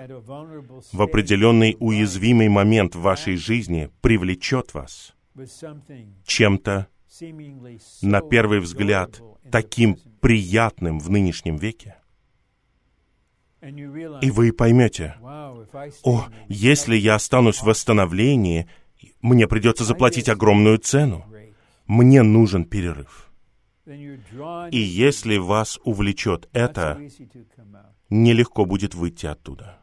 S1: в определенный уязвимый момент в вашей жизни привлечет вас чем-то, на первый взгляд, таким приятным в нынешнем веке. И вы поймете, о, если я останусь в восстановлении, мне придется заплатить огромную цену. Мне нужен перерыв. И если вас увлечет это, нелегко будет выйти оттуда.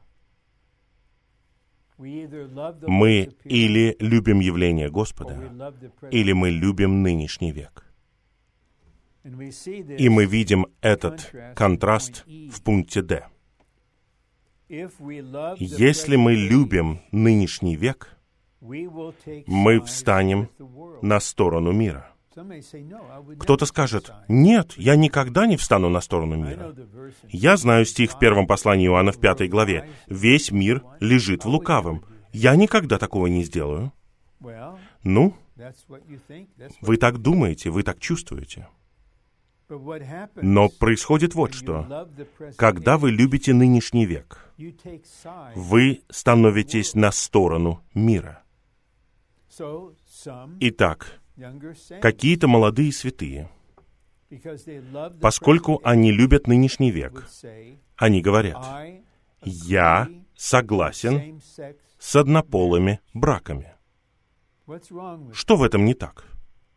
S1: Мы или любим явление Господа, или мы любим нынешний век. И мы видим этот контраст в пункте D. Если мы любим нынешний век, мы встанем на сторону мира. Кто-то скажет, нет, я никогда не встану на сторону мира. Я знаю стих в первом послании Иоанна в пятой главе. Весь мир лежит в лукавом. Я никогда такого не сделаю. Ну, вы так думаете, вы так чувствуете. Но происходит вот что. Когда вы любите нынешний век, вы становитесь на сторону мира. Итак, какие-то молодые святые, поскольку они любят нынешний век, они говорят, «Я согласен с однополыми браками». Что в этом не так?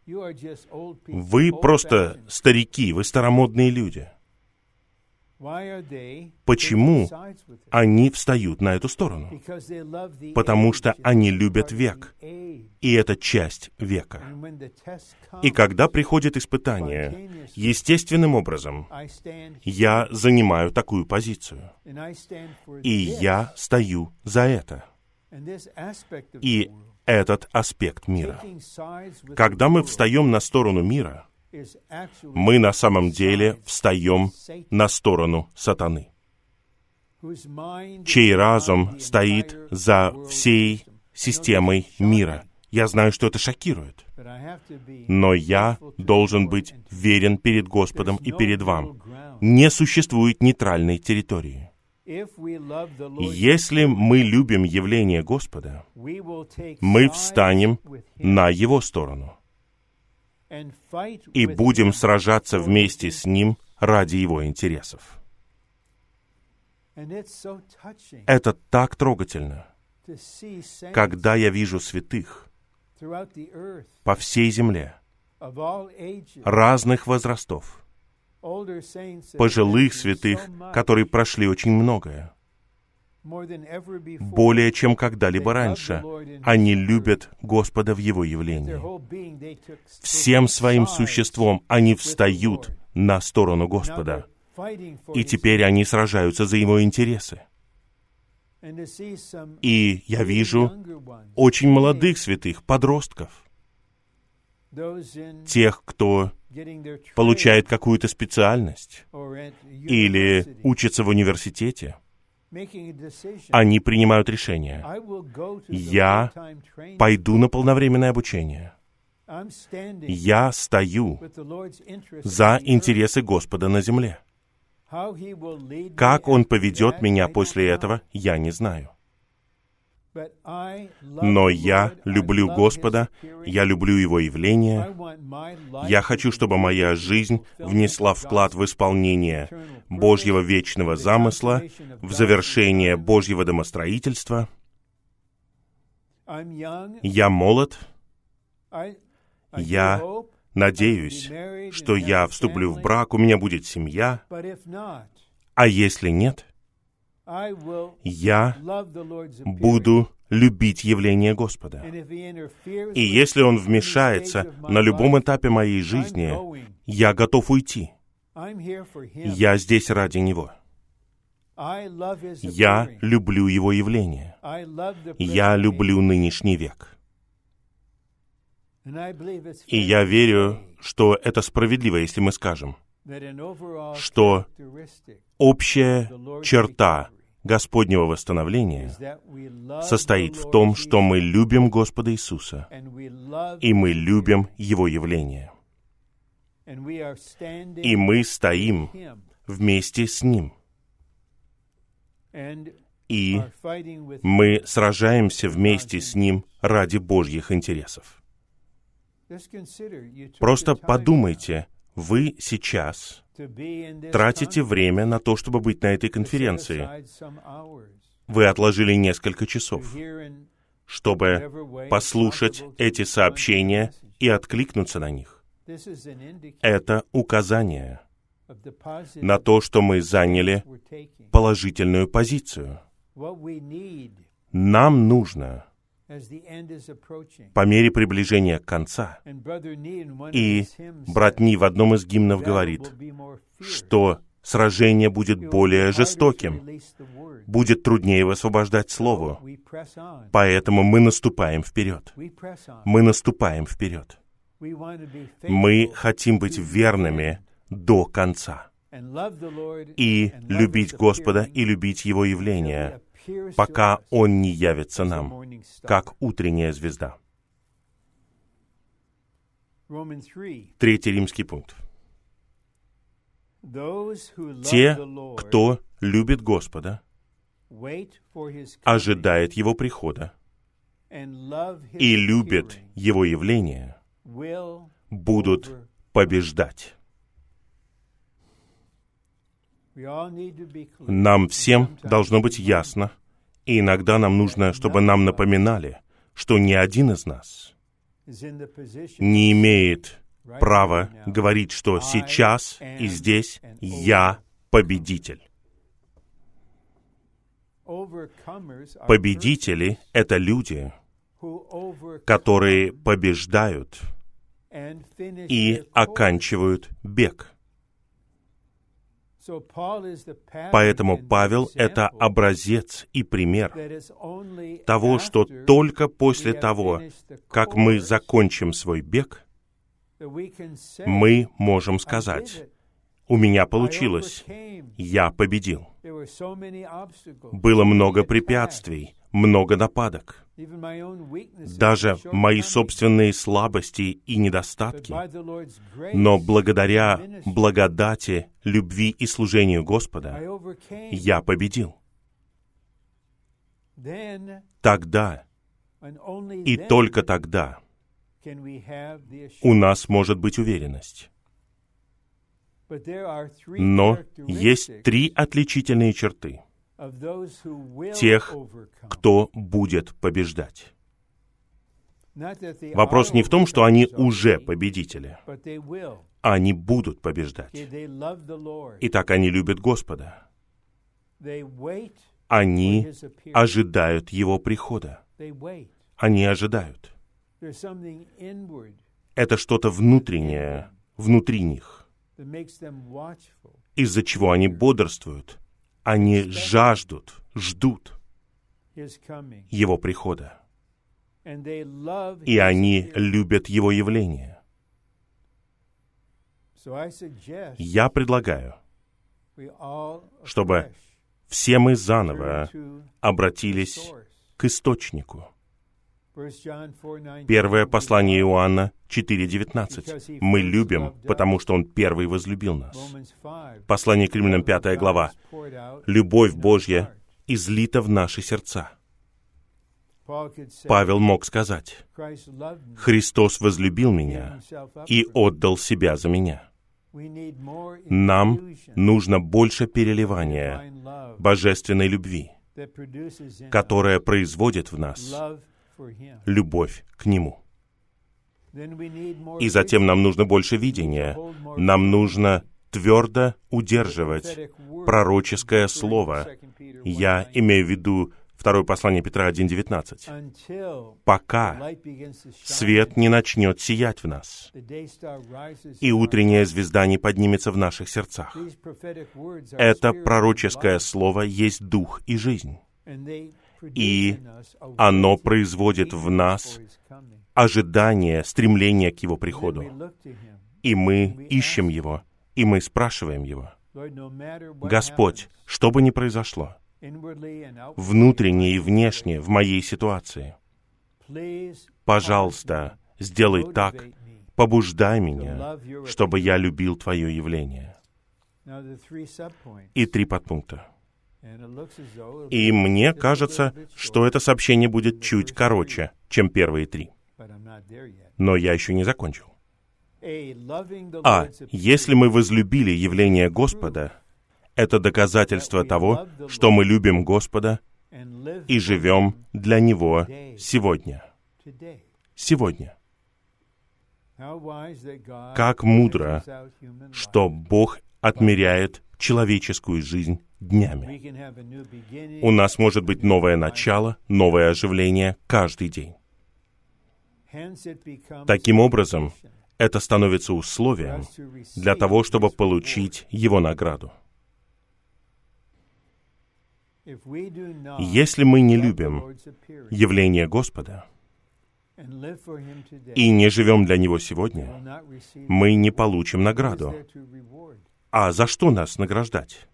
S1: Вы просто старики, вы старомодные люди. Почему они встают на эту сторону? Потому что они любят век, и это часть века. И когда приходит испытание, естественным образом, я занимаю такую позицию, и я стою за это. И этот аспект мира. Когда мы встаем на сторону мира, мы на самом деле встаем на сторону сатаны, чей разум стоит за всей системой мира. Я знаю, что это шокирует, но я должен быть верен перед Господом и перед вам. Не существует нейтральной территории. Если мы любим явление Господа, мы встанем на Его сторону и будем сражаться вместе с Ним ради Его интересов. Это так трогательно, когда я вижу святых по всей земле, разных возрастов, пожилых святых, которые прошли очень многое. Более чем когда-либо раньше, они любят Господа в Его явлении. Всем своим существом они встают на сторону Господа. И теперь они сражаются за Его интересы. И я вижу очень молодых святых, подростков, тех, кто получает какую-то специальность или учится в университете, они принимают решение. Я пойду на полновременное обучение. Я стою за интересы Господа на земле. Как Он поведет меня после этого, я не знаю. Но я люблю Господа, я люблю Его явление. Я хочу, чтобы моя жизнь внесла вклад в исполнение Божьего вечного замысла, в завершение Божьего домостроительства. Я молод. Я надеюсь, что я вступлю в брак, у меня будет семья. А если нет — я буду любить явление Господа. И если Он вмешается на любом этапе моей жизни, я готов уйти. Я здесь ради Него. Я люблю Его явление. Я люблю нынешний век. И я верю, что это справедливо, если мы скажем, что общая черта Господнего восстановления состоит в том, что мы любим Господа Иисуса, и мы любим Его явление. И мы стоим вместе с Ним. И мы сражаемся вместе с Ним ради Божьих интересов. Просто подумайте, вы сейчас тратите время на то, чтобы быть на этой конференции. Вы отложили несколько часов, чтобы послушать эти сообщения и откликнуться на них. Это указание на то, что мы заняли положительную позицию. Нам нужно по мере приближения конца. И брат Ни в одном из гимнов говорит, что сражение будет более жестоким, будет труднее высвобождать Слову. Поэтому мы наступаем вперед. Мы наступаем вперед. Мы хотим быть верными до конца. И любить Господа и любить Его явление, пока Он не явится нам, как утренняя звезда. Третий римский пункт. Те, кто любит Господа, ожидает Его прихода и любит Его явление, будут побеждать. Нам всем должно быть ясно, и иногда нам нужно, чтобы нам напоминали, что ни один из нас не имеет права говорить, что сейчас и здесь я победитель. Победители — это люди, которые побеждают и оканчивают бег. Поэтому Павел — это образец и пример того, что только после того, как мы закончим свой бег, мы можем сказать, «У меня получилось, я победил». Было много препятствий, много нападок. Даже мои собственные слабости и недостатки. Но благодаря благодати, любви и служению Господа я победил. Тогда и только тогда у нас может быть уверенность. Но есть три отличительные черты тех, кто будет побеждать. Вопрос не в том, что они уже победители. Они будут побеждать. Итак, они любят Господа. Они ожидают Его прихода. Они ожидают. Это что-то внутреннее, внутри них, из-за чего они бодрствуют. Они жаждут, ждут Его прихода. И они любят Его явление. Я предлагаю, чтобы все мы заново обратились к источнику. Первое послание Иоанна 4.19. Мы любим, потому что Он первый возлюбил нас. Послание к Римлянам 5 глава. Любовь Божья излита в наши сердца. Павел мог сказать, «Христос возлюбил меня и отдал себя за меня». Нам нужно больше переливания божественной любви, которая производит в нас любовь к Нему. И затем нам нужно больше видения. Нам нужно твердо удерживать пророческое слово. Я имею в виду Второе послание Петра 1.19.
S2: until
S1: Пока свет не начнет сиять в нас, и утренняя звезда не поднимется в наших сердцах. Это пророческое слово есть дух и жизнь. И оно производит в нас ожидание, стремление к Его приходу. И мы ищем Его, и мы спрашиваем Его. Господь, что бы ни произошло, внутренне и внешне в моей ситуации, пожалуйста, сделай так, побуждай меня, чтобы я любил Твое явление. И три подпункта. И мне кажется, что это сообщение будет чуть короче, чем первые три. Но я еще не закончил. А если мы возлюбили явление Господа, это доказательство того, что мы любим Господа и живем для Него сегодня. Сегодня. Как мудро, что Бог отмеряет человеческую жизнь днями. У нас может быть новое начало, новое оживление каждый день. Таким образом, это становится условием для того, чтобы получить Его награду. Если мы не любим явление Господа и не живем для Него сегодня, мы не получим награду. А за что нас награждать?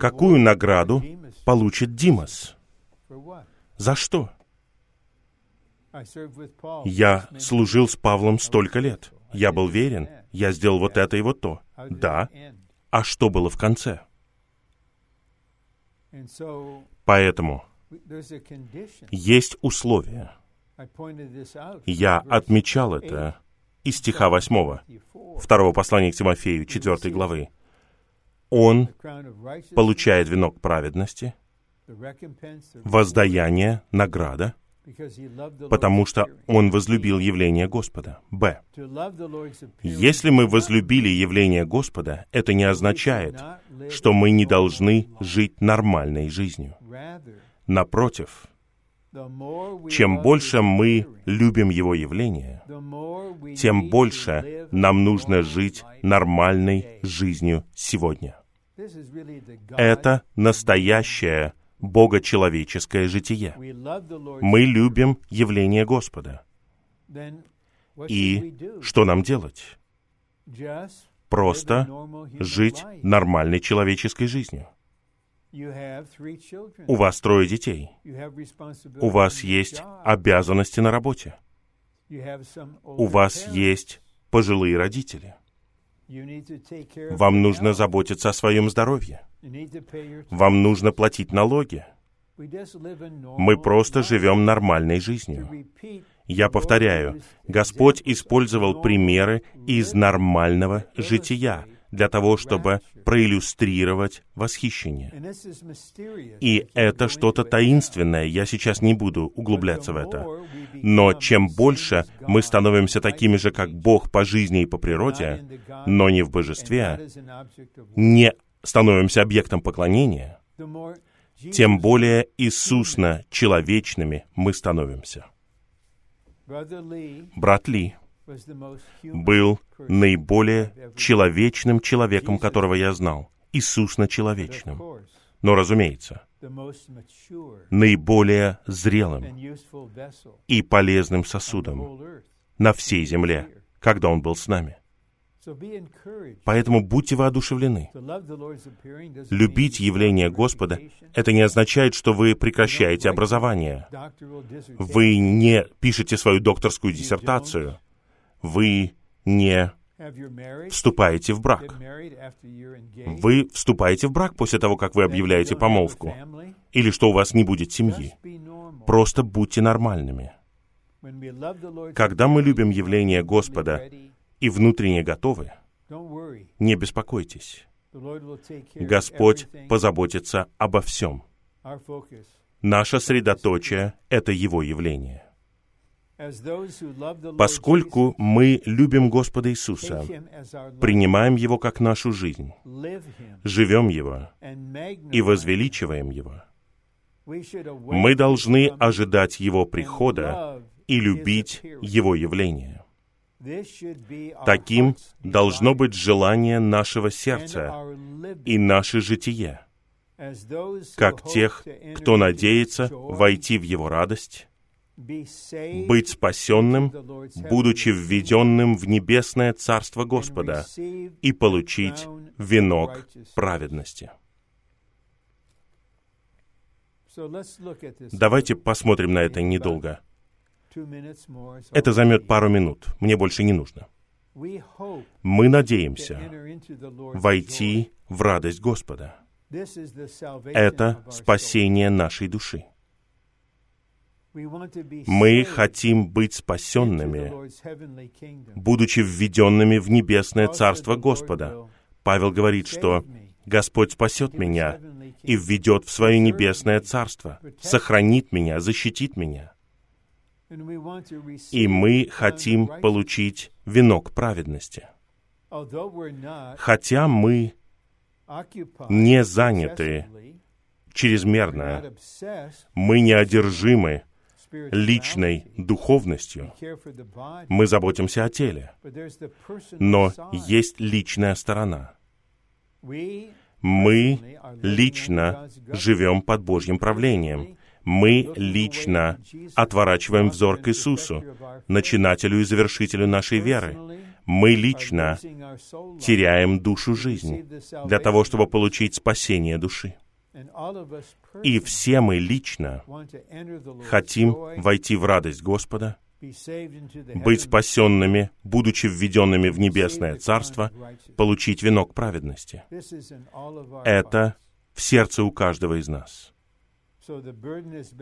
S1: Какую награду получит Димас? За что? Я служил с Павлом столько лет. Я был верен. Я сделал вот это и вот то. Да. А что было в конце? Поэтому есть условия. Я отмечал это из стиха 8
S2: 54.
S1: второго послания к Тимофею, 4 главы. Он получает венок праведности, воздаяние, награда, потому что он возлюбил явление Господа. Б. Если мы возлюбили явление Господа, это не означает, что мы не должны жить нормальной жизнью. Напротив, чем больше мы любим Его явление, тем больше нам нужно жить нормальной жизнью сегодня. Это настоящее богочеловеческое житие. Мы любим явление Господа. И что нам делать? Просто жить нормальной человеческой жизнью. У вас трое детей. У вас есть обязанности на работе. У вас есть пожилые родители. Вам нужно заботиться о своем здоровье. Вам нужно платить налоги. Мы просто живем нормальной жизнью. Я повторяю, Господь использовал примеры из нормального жития для того, чтобы проиллюстрировать восхищение. И это что-то таинственное, я сейчас не буду углубляться в это. Но чем больше мы становимся такими же, как Бог по жизни и по природе, но не в божестве, не становимся объектом поклонения, тем более Иисусно человечными мы становимся. Брат Ли был наиболее человечным человеком, которого я знал.
S2: Of
S1: человечным.
S2: course,
S1: Но, разумеется, наиболее зрелым и полезным сосудом на всей земле, когда Он был с нами. Поэтому будьте воодушевлены. Любить явление Господа это не означает, что вы прекращаете образование. Вы не пишете свою докторскую диссертацию. Вы не вступаете в брак. Вы вступаете в брак после того, как вы объявляете помолвку. Или что у вас не будет семьи. Просто будьте нормальными. Когда мы любим явление Господа и внутренне готовы, не беспокойтесь. Господь позаботится обо всем. Наше средоточие — это Его явление. Поскольку мы любим Господа Иисуса, принимаем Его как нашу жизнь, живем Его и возвеличиваем Его, Мы должны ожидать Его прихода и любить Его явление. Таким должно быть желание нашего сердца и наше житие, как тех, кто надеется войти в Его радость, быть спасенным, будучи введенным в небесное Царство Господа и получить венок праведности. Давайте посмотрим на это недолго. Это займет пару минут. Мне больше не нужно. Мы надеемся войти в радость Господа. Это спасение нашей души. Мы хотим быть спасенными, будучи введенными в небесное Царство Господа. Павел говорит, что Господь спасет меня и введет в свое небесное Царство, сохранит меня, защитит меня. И мы хотим получить венок праведности. Хотя мы не заняты чрезмерно, мы не одержимы личной духовностью. Мы заботимся о теле. Но есть личная сторона. Мы лично живем под Божьим правлением. Мы лично отворачиваем взор к Иисусу, начинателю и завершителю нашей веры. Мы лично теряем душу жизни для того, чтобы получить спасение души. И все мы лично хотим войти в радость Господа, быть спасенными, будучи введенными в небесное Царство, получить венок праведности. Это в сердце у каждого из нас.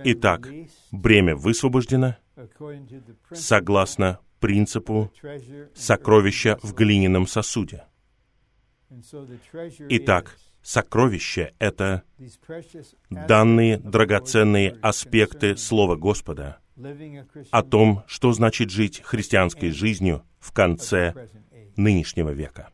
S1: Итак, бремя высвобождено согласно принципу сокровища в глиняном сосуде. Итак, Сокровище — это данные драгоценные аспекты Слова Господа о том, что значит жить христианской жизнью в конце нынешнего века.